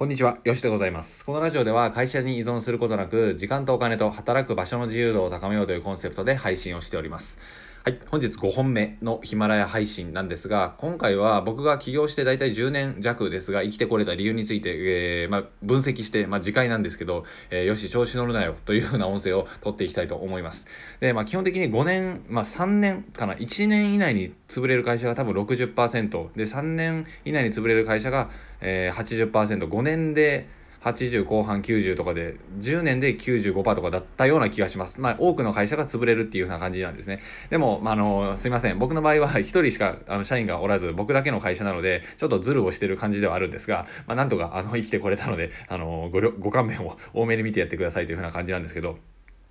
こんにちは、よしでございます。このラジオでは会社に依存することなく、時間とお金と働く場所の自由度を高めようというコンセプトで配信をしております。はい、本日5本目のヒマラヤ配信なんですが、今回は僕が起業して大体10年弱ですが、生きてこれた理由について、えー、まあ、分析して、まあ、次回なんですけど、えー、よし、調子乗るなよというふうな音声を取っていきたいと思います。で、まあ、基本的に5年、まあ、3年かな、1年以内に潰れる会社が多分60%、で、3年以内に潰れる会社が、えー、80%、5年で、80後半90とかで10年で95%とかだったような気がします。まあ多くの会社が潰れるっていう風な感じなんですね。でも、まあ、あのすいません僕の場合は 1人しかあの社員がおらず僕だけの会社なのでちょっとズルをしてる感じではあるんですが、まあ、なんとかあの生きてこれたのであのごご勘弁を多めに見てやってくださいという風な感じなんですけど。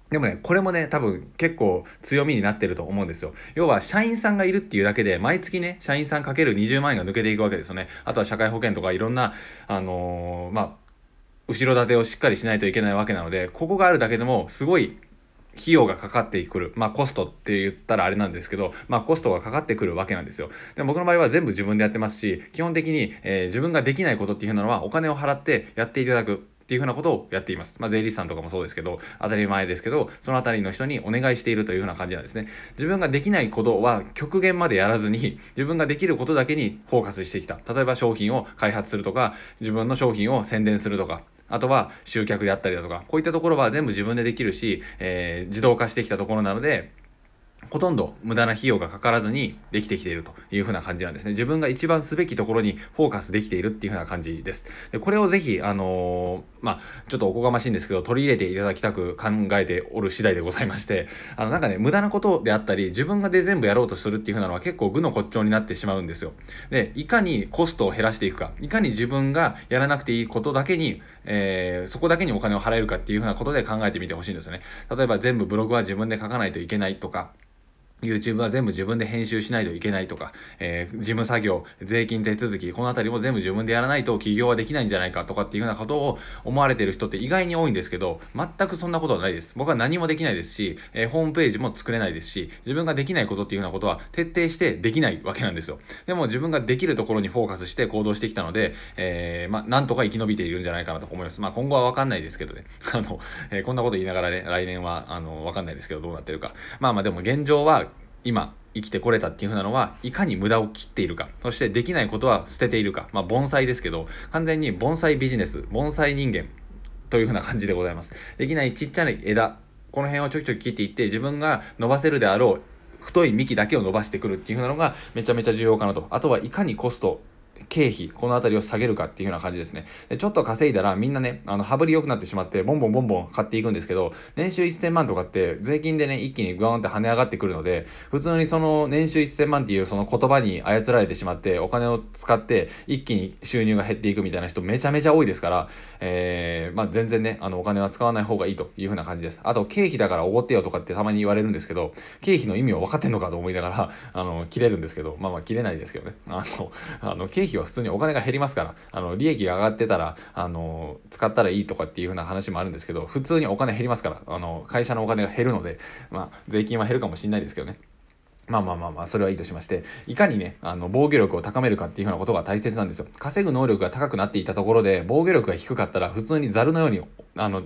でもね、これもね、多分結構強みになってると思うんですよ。要は、社員さんがいるっていうだけで、毎月ね、社員さんかける20万円が抜けていくわけですよね。あとは社会保険とかいろんな、あのー、まあ、後ろ盾をしっかりしないといけないわけなので、ここがあるだけでもすごい費用がかかってくる。まあコストって言ったらあれなんですけど、まあコストがかかってくるわけなんですよ。で僕の場合は全部自分でやってますし、基本的に、えー、自分ができないことっていうのはお金を払ってやっていただく。っていうふうなことをやっています。まあ、税理士さんとかもそうですけど、当たり前ですけど、そのあたりの人にお願いしているというふうな感じなんですね。自分ができないことは極限までやらずに、自分ができることだけにフォーカスしてきた。例えば商品を開発するとか、自分の商品を宣伝するとか、あとは集客であったりだとか、こういったところは全部自分でできるし、えー、自動化してきたところなので、ほとんど無駄な費用がかからずにできてきているというふうな感じなんですね。自分が一番すべきところにフォーカスできているっていうふうな感じです。でこれをぜひ、あのー、まあ、ちょっとおこがましいんですけど、取り入れていただきたく考えておる次第でございまして、あの、なんかね、無駄なことであったり、自分がで全部やろうとするっていうふうなのは結構具の骨頂になってしまうんですよ。で、いかにコストを減らしていくか、いかに自分がやらなくていいことだけに、えー、そこだけにお金を払えるかっていうふうなことで考えてみてほしいんですよね。例えば全部ブログは自分で書かないといけないとか、YouTube は全部自分で編集しないといけないとか、えー、事務作業、税金手続き、このあたりも全部自分でやらないと起業はできないんじゃないかとかっていうふうなことを思われてる人って意外に多いんですけど、全くそんなことはないです。僕は何もできないですし、えー、ホームページも作れないですし、自分ができないことっていうようなことは徹底してできないわけなんですよ。でも自分ができるところにフォーカスして行動してきたので、えー、まあ、なんとか生き延びているんじゃないかなと思います。まあ、今後はわかんないですけどね。あの、えこんなこと言いながらね、来年は、あの、わかんないですけど、どうなってるか。まあまあ、でも現状は、今生きてこれたっていうふうなのはいかに無駄を切っているか。そしてできないことは捨てているか。まあ盆栽ですけど完全に盆栽ビジネス盆栽人間というふうな感じでございます。できないちっちゃい枝この辺をちょきちょき切っていって自分が伸ばせるであろう太い幹だけを伸ばしてくるっていうふうなのがめちゃめちゃ重要かなと。あとはいかにコスト経費、この辺りを下げるかっていうような感じですね。でちょっと稼いだらみんなね、あの、羽振り良くなってしまって、ボンボンボンボン買っていくんですけど、年収1000万とかって税金でね、一気にグワーンって跳ね上がってくるので、普通にその年収1000万っていうその言葉に操られてしまって、お金を使って一気に収入が減っていくみたいな人めちゃめちゃ多いですから、えー、まあ全然ね、あの、お金は使わない方がいいというふうな感じです。あと、経費だからおごってよとかってたまに言われるんですけど、経費の意味を分かってんのかと思いながら、あの、切れるんですけど、まあまあ切れないですけどね。あの、あの経経費は普通にお金が減りますから、あの、利益が上がってたら、あの、使ったらいいとかっていう風な話もあるんですけど、普通にお金減りますから、あの、会社のお金が減るので、まあ、税金は減るかもしれないですけどね。まあまあまあまあ、それはいいとしまして、いかにね、あの、防御力を高めるかっていうふうなことが大切なんですよ。稼ぐ能力が高くなっていたところで、防御力が低かったら、普通にザルのように、あの、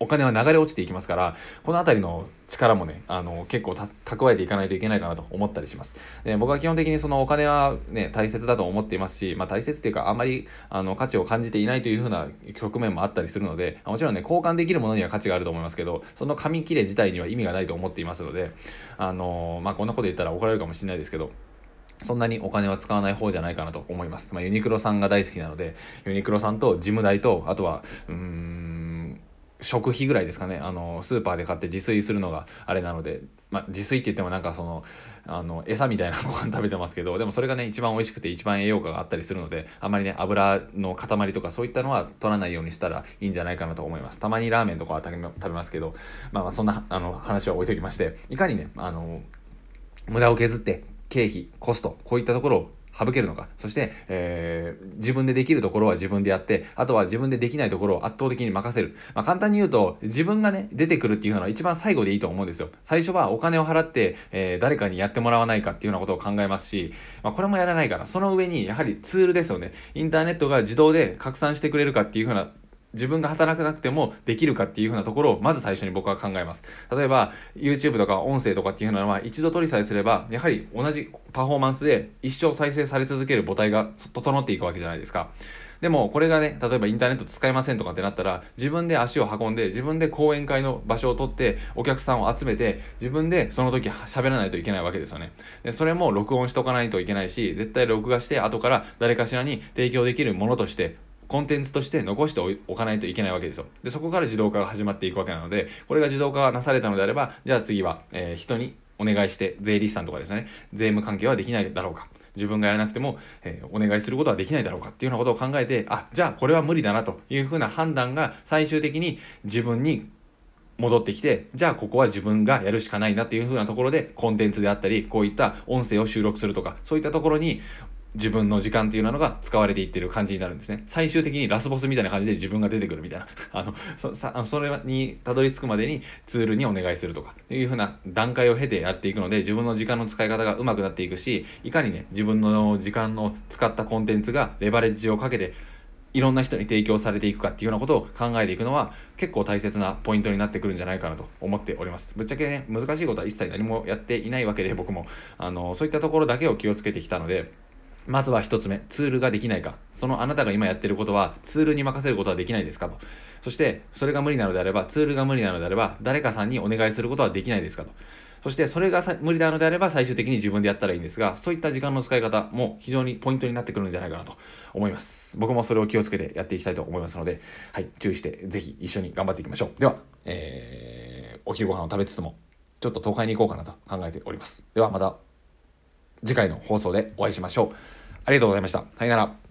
お金は流れ落ちていきますからこの辺りの力もねあの結構蓄えていかないといけないかなと思ったりしますで僕は基本的にそのお金はね大切だと思っていますし、まあ、大切っていうかあまりあの価値を感じていないというふうな局面もあったりするのでもちろんね交換できるものには価値があると思いますけどその紙切れ自体には意味がないと思っていますのであのまあこんなこと言ったら怒られるかもしれないですけどそんなにお金は使わない方じゃないかなと思います。まあ、ユニクロさんが大好きなので、ユニクロさんと事務代と、あとは、うーん、食費ぐらいですかね。あのスーパーで買って自炊するのがあれなので、まあ、自炊って言ってもなんかそのあの餌みたいなご飯食べてますけどでもそれがね一番美味しくて一番栄養価があったりするのであんまりね油の塊とかそういったのは取らないようにしたらいいんじゃないかなと思います。たまにラーメンとかは食べますけど、まあ、まあそんなあの話は置いときましていかにねあの無駄を削って経費コストこういったところを省けるのか。そして、えー、自分でできるところは自分でやってあとは自分でできないところを圧倒的に任せる、まあ、簡単に言うと自分がね出てくるっていうのは一番最後でいいと思うんですよ。最初はお金を払って、えー、誰かにやってもらわないかっていうようなことを考えますし、まあ、これもやらないから。その上にやはりツールですよね。インターネットが自動で拡散してくれるかっていうふうな自分が働かなくてもできるかっていうふうなところをまず最初に僕は考えます。例えば YouTube とか音声とかっていうのは一度取りさえすればやはり同じパフォーマンスで一生再生され続ける母体が整っていくわけじゃないですか。でもこれがね例えばインターネット使えませんとかってなったら自分で足を運んで自分で講演会の場所を取ってお客さんを集めて自分でその時喋らないといけないわけですよねでそれも録音しとかないといけないし絶対録画して後から誰かしらに提供できるものとしてコンテンツとして残しておかないといけないわけですよ。で、そこから自動化が始まっていくわけなので、これが自動化がなされたのであれば、じゃあ次は、えー、人にお願いして、税理士さんとかですね、税務関係はできないだろうか。自分がやらなくても、えー、お願いすることはできないだろうかっていうようなことを考えて、あ、じゃあこれは無理だなというふうな判断が最終的に自分に戻ってきて、じゃあここは自分がやるしかないなっていう風なところでコンテンツであったり、こういった音声を収録するとか、そういったところに自分の時間っていうのが使われていってる感じになるんですね。最終的にラスボスみたいな感じで自分が出てくるみたいな。あの、そさそれにたどり着くまでにツールにお願いするとかいうふうな段階を経てやっていくので自分の時間の使い方が上手くなっていくし、いかにね、自分の時間の使ったコンテンツがレバレッジをかけていろんな人に提供されていくかっていうようなことを考えていくのは結構大切なポイントになってくるんじゃないかなと思っております。ぶっちゃけね、難しいことは一切何もやっていないわけで僕も、あの、そういったところだけを気をつけてきたので、まずは1つ目、ツールができないか。そのあなたが今やってることは、ツールに任せることはできないですかと。そして、それが無理なのであれば、ツールが無理なのであれば、誰かさんにお願いすることはできないですかと。そして、それが無理なのであれば、最終的に自分でやったらいいんですが、そういった時間の使い方も非常にポイントになってくるんじゃないかなと思います。僕もそれを気をつけてやっていきたいと思いますので、はい、注意して、ぜひ一緒に頑張っていきましょう。では、えー、お昼ご飯を食べつつも、ちょっと東海に行こうかなと考えております。では、また次回の放送でお会いしましょう。ありがとうございました。さよなら。